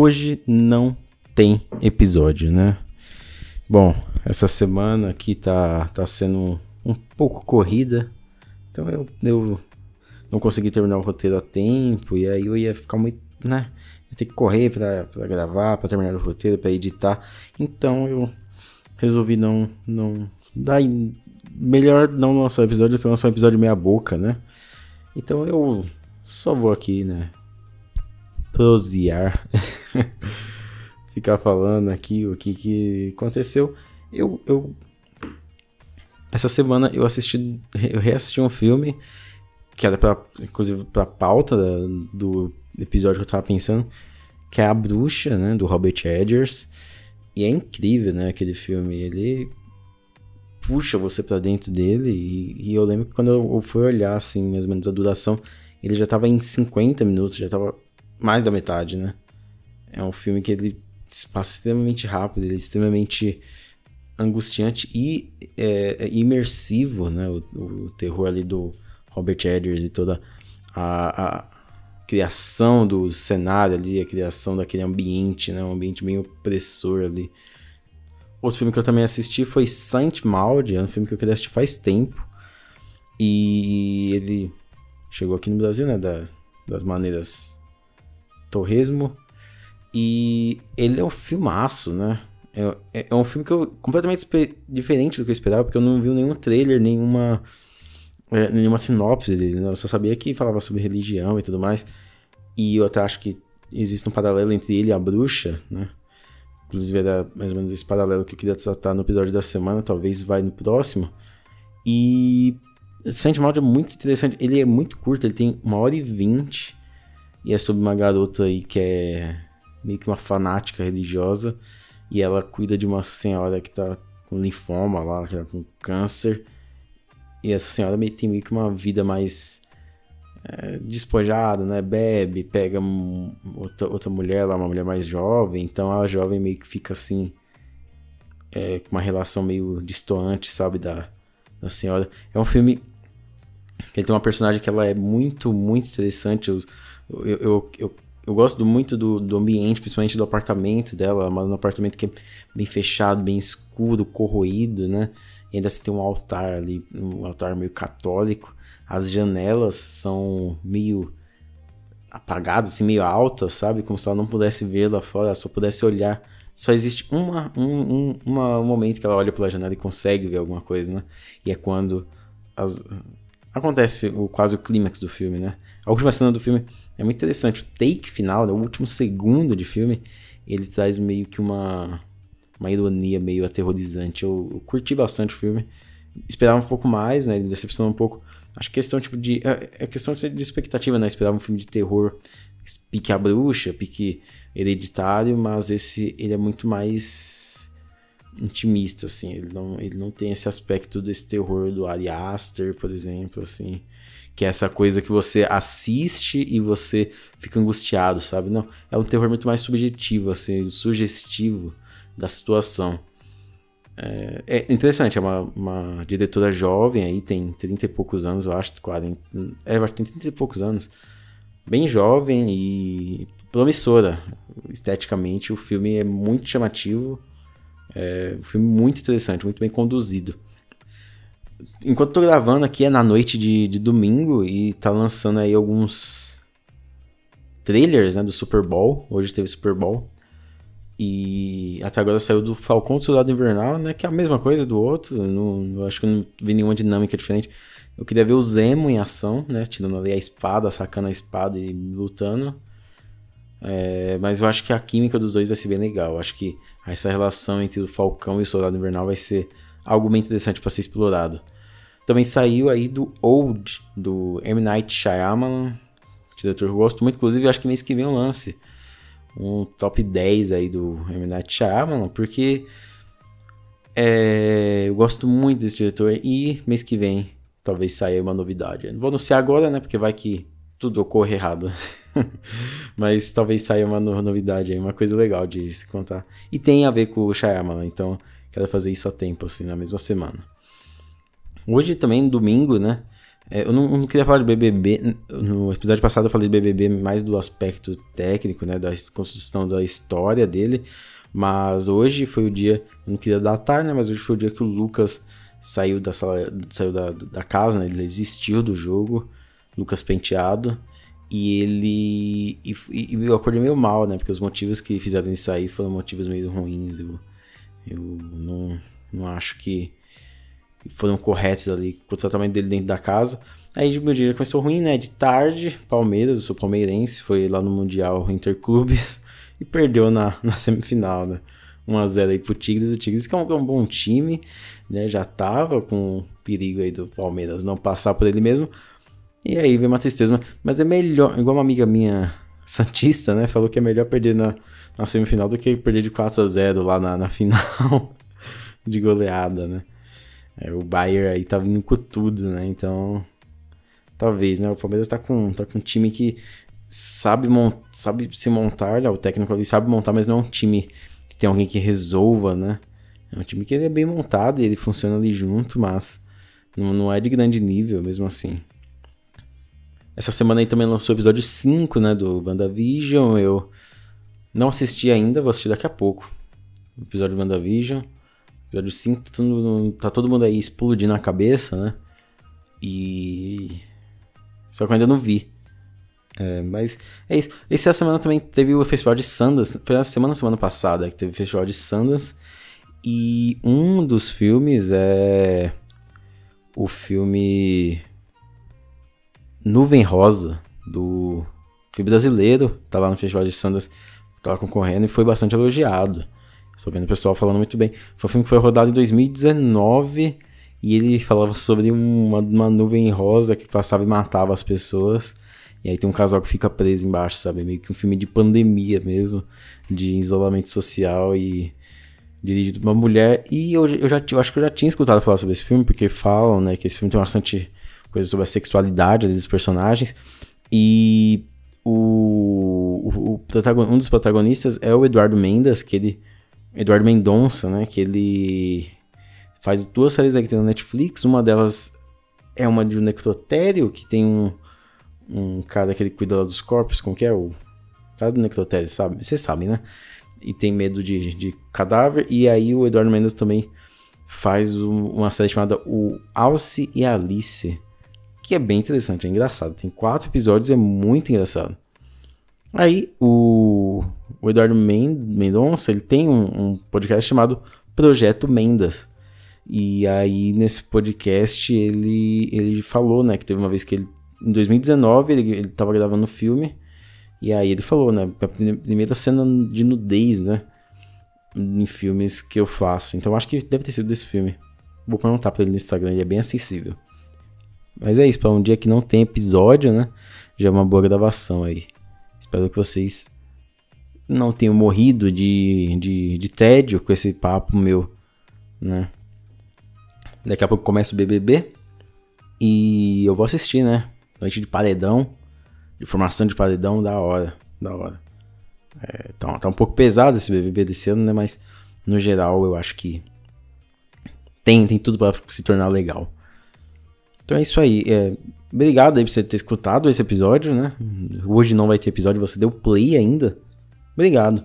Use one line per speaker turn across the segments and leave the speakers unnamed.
hoje não tem episódio, né? Bom, essa semana aqui tá, tá sendo um, pouco corrida, então eu, eu não consegui terminar o roteiro a tempo, e aí eu ia ficar muito, né? Ia ter que correr pra, pra gravar, pra terminar o roteiro, pra editar, então eu resolvi não, não dar. Melhor não lançar o episódio do que lançar um episódio meia boca, né? Então eu só vou aqui, né? Prosear, ficar falando aqui o que, que aconteceu. Eu, eu essa semana eu assisti, eu reassisti um filme que era para inclusive para pauta da, do episódio que eu tava pensando, que é A Bruxa, né, do Robert Edgers. E é incrível, né, aquele filme. Ele puxa você para dentro dele e, e, eu lembro que quando eu fui olhar assim, mais ou menos a duração, ele já tava em 50 minutos, já tava mais da metade, né? É um filme que ele passa extremamente rápido, ele é extremamente angustiante e é, é imersivo, né? O, o, terror ali do Robert Eggers e toda a, a, criação do cenário ali, a criação daquele ambiente, né? Um ambiente meio opressor ali. Outro filme que eu também assisti foi Saint Maud, é um filme que eu queria assistir faz tempo. E ele chegou aqui no Brasil, né? Da, das maneiras Torresmo. E ele é um filmaço, né? É, é, é um filme que eu completamente diferente do que eu esperava, porque eu não vi nenhum trailer, nenhuma, é, nenhuma sinopse dele. Né? Eu só sabia que falava sobre religião e tudo mais. E eu até acho que existe um paralelo entre ele e a bruxa, né? Inclusive era mais ou menos esse paralelo que eu queria tratar no episódio da semana, talvez vai no próximo. E Maud é muito interessante, ele é muito curto, ele tem uma hora e vinte. E é sobre uma garota aí que é meio que uma fanática religiosa. E ela cuida de uma senhora que tá com linfoma lá, que tá com câncer. E essa senhora meio, tem meio que uma vida mais é, despojada, né? Bebe, pega outra, outra mulher lá, uma mulher mais jovem. Então a jovem meio que fica assim. É, com uma relação meio distoante, sabe? Da, da senhora. É um filme que tem uma personagem que ela é muito, muito interessante. Os, eu, eu, eu, eu gosto muito do, do ambiente, principalmente do apartamento dela. Ela mora num apartamento que é bem fechado, bem escuro, corroído, né? E ainda se tem um altar ali, um altar meio católico. As janelas são meio apagadas, assim, meio altas, sabe? Como se ela não pudesse ver lá fora, só pudesse olhar. Só existe uma, um, um, uma, um momento que ela olha pela janela e consegue ver alguma coisa, né? E é quando as... acontece o, quase o clímax do filme, né? A última cena do filme é muito interessante. O take final, né, o último segundo de filme, ele traz meio que uma, uma ironia meio aterrorizante. Eu, eu curti bastante o filme. Esperava um pouco mais, né? Ele decepcionou um pouco. Acho que questão tipo de. É, é questão de expectativa, né? Esperava um filme de terror pique a bruxa, pique hereditário, mas esse ele é muito mais intimista, assim. Ele não, ele não tem esse aspecto desse terror do Ari Aster, por exemplo, assim que é essa coisa que você assiste e você fica angustiado, sabe? Não, é um terror muito mais subjetivo, assim, sugestivo da situação. É, é interessante, é uma, uma, diretora jovem aí, tem 30 e poucos anos, eu acho, 40, é, tem 30 e poucos anos. Bem jovem e promissora. Esteticamente, o filme é muito chamativo. É um filme muito interessante, muito bem conduzido enquanto tô gravando aqui é na noite de, de domingo e tá lançando aí alguns trailers, né, do Super Bowl. Hoje teve Super Bowl. E até agora saiu do Falcão do Soldado Invernal, né, que é a mesma coisa do outro. Não, eu acho que não vi nenhuma dinâmica diferente. Eu queria ver o Zemo em ação, né, tirando ali a espada, sacando a espada e lutando. É, mas eu acho que a química dos dois vai ser bem legal. Eu acho que essa relação entre o Falcão e o Soldado Invernal vai ser algo bem interessante para ser explorado. Também saiu aí do Old, do M. Night Shyamalan, diretor que eu gosto muito, inclusive acho que mês que vem eu lance um top 10 aí do M. Night Shyamalan, porque é, eu gosto muito desse diretor e mês que vem talvez saia uma novidade. Não vou anunciar agora, né, porque vai que tudo ocorre errado. Mas talvez saia uma novidade aí, uma coisa legal de se contar. E tem a ver com o Shyamalan, então quero fazer isso a tempo, assim, na mesma semana. Hoje também, domingo, né? É, eu, não, não, queria falar de BBB. No episódio passado eu falei de BBB mais do aspecto técnico, né? Da construção da história dele. Mas hoje foi o dia. Eu não queria datar, né? Mas hoje foi o dia que o Lucas saiu da sala. Saiu da, da casa, né? Ele existiu do jogo. Lucas Penteado. E ele. E, e, eu acordei meio mal, né? Porque os motivos que fizeram ele sair foram motivos meio ruins. Eu, eu não, não acho que foram corretos ali com o tratamento dele dentro da casa. Aí meu dia começou ruim, né? De tarde, Palmeiras, eu sou palmeirense, foi lá no Mundial Interclubes e perdeu na, na semifinal, né? 1x0 aí pro Tigres. O Tigres que é um, é um, bom time, né? Já tava com perigo aí do Palmeiras não passar por ele mesmo. E aí veio uma tristeza, mas é melhor, igual uma amiga minha Santista, né? Falou que é melhor perder na, na semifinal do que perder de 4 a 0 lá na, na final de goleada, né? É, o Bayern aí tá vindo com tudo, né? Então, talvez, né? O Palmeiras tá com, tá com um time que sabe, mont, sabe se montar, né? o técnico ali sabe montar, mas não é um time que tem alguém que resolva, né? É um time que ele é bem montado e ele funciona ali junto, mas não, não é de grande nível mesmo assim. Essa semana aí também lançou o episódio 5, né, do WandaVision. Eu não assisti ainda, vou assistir daqui a pouco. O episódio do WandaVision. Episódio 5, tá todo, tá todo mundo aí explodindo a cabeça, né? E. Só que eu ainda não vi. É, mas é isso. Essa semana também teve o festival de Sundance. Foi na semana semana passada que teve o festival de Sundance. E um dos filmes é. O filme. Nuvem Rosa, do filme brasileiro. Tá lá no festival de Sundance. Tava concorrendo e foi bastante elogiado. Estou vendo o pessoal falando muito bem. Foi um filme que foi rodado em 2019 e ele falava sobre uma, uma nuvem rosa que passava e matava as pessoas. E aí tem um casal que fica preso embaixo, sabe? Meio que um filme de pandemia mesmo, de isolamento social e dirigido por uma mulher. E eu, eu já eu acho que eu já tinha escutado falar sobre esse filme, porque falam, né, que esse filme tem bastante coisa sobre a sexualidade dos personagens. E o, o, o, um dos protagonistas é o Eduardo Mendes, que ele Eduardo Mendonça, né? Que ele faz duas séries aqui na Netflix. Uma delas é uma de um necrotério, que tem um, um cara que ele cuida dos corpos, como que é? O cara do necrotério, sabe? Vocês sabem, né? E tem medo de, de cadáver. E aí o Eduardo Mendes também faz um, uma série chamada O Alce e Alice, que é bem interessante, é engraçado. Tem quatro episódios, é muito engraçado. Aí o, o Eduardo Mendonça, ele tem um, um, podcast chamado Projeto Mendas. E aí nesse podcast ele, ele falou, né, que teve uma vez que ele, em 2019, ele, ele tava gravando um filme, e aí ele falou, né, a primeira cena de nudez, né, em filmes que eu faço. Então acho que deve ter sido desse filme. Vou perguntar pra ele no Instagram, ele é bem acessível. Mas é isso, para um dia que não tem episódio, né, já é uma boa gravação aí. Espero que vocês não tenham morrido de, de, de tédio com esse papo meu, né? Daqui a pouco começa o BBB e eu vou assistir, né? Noite de paredão, de formação de paredão, da hora, da hora. É, tá, tá um pouco pesado esse BBB desse ano, né? Mas no geral eu acho que tem, tem tudo para se tornar legal. Então é isso aí. É, Obrigado aí por você ter escutado esse episódio, né? Hoje não vai ter episódio, você deu play ainda. Obrigado.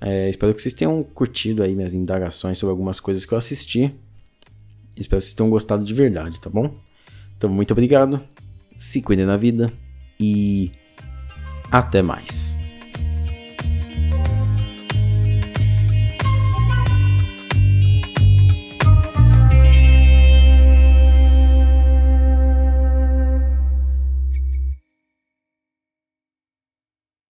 É, espero que vocês tenham curtido aí minhas indagações sobre algumas coisas que eu assisti. Espero que vocês tenham gostado de verdade, tá bom? Então, muito obrigado. Se cuidem da vida e até mais.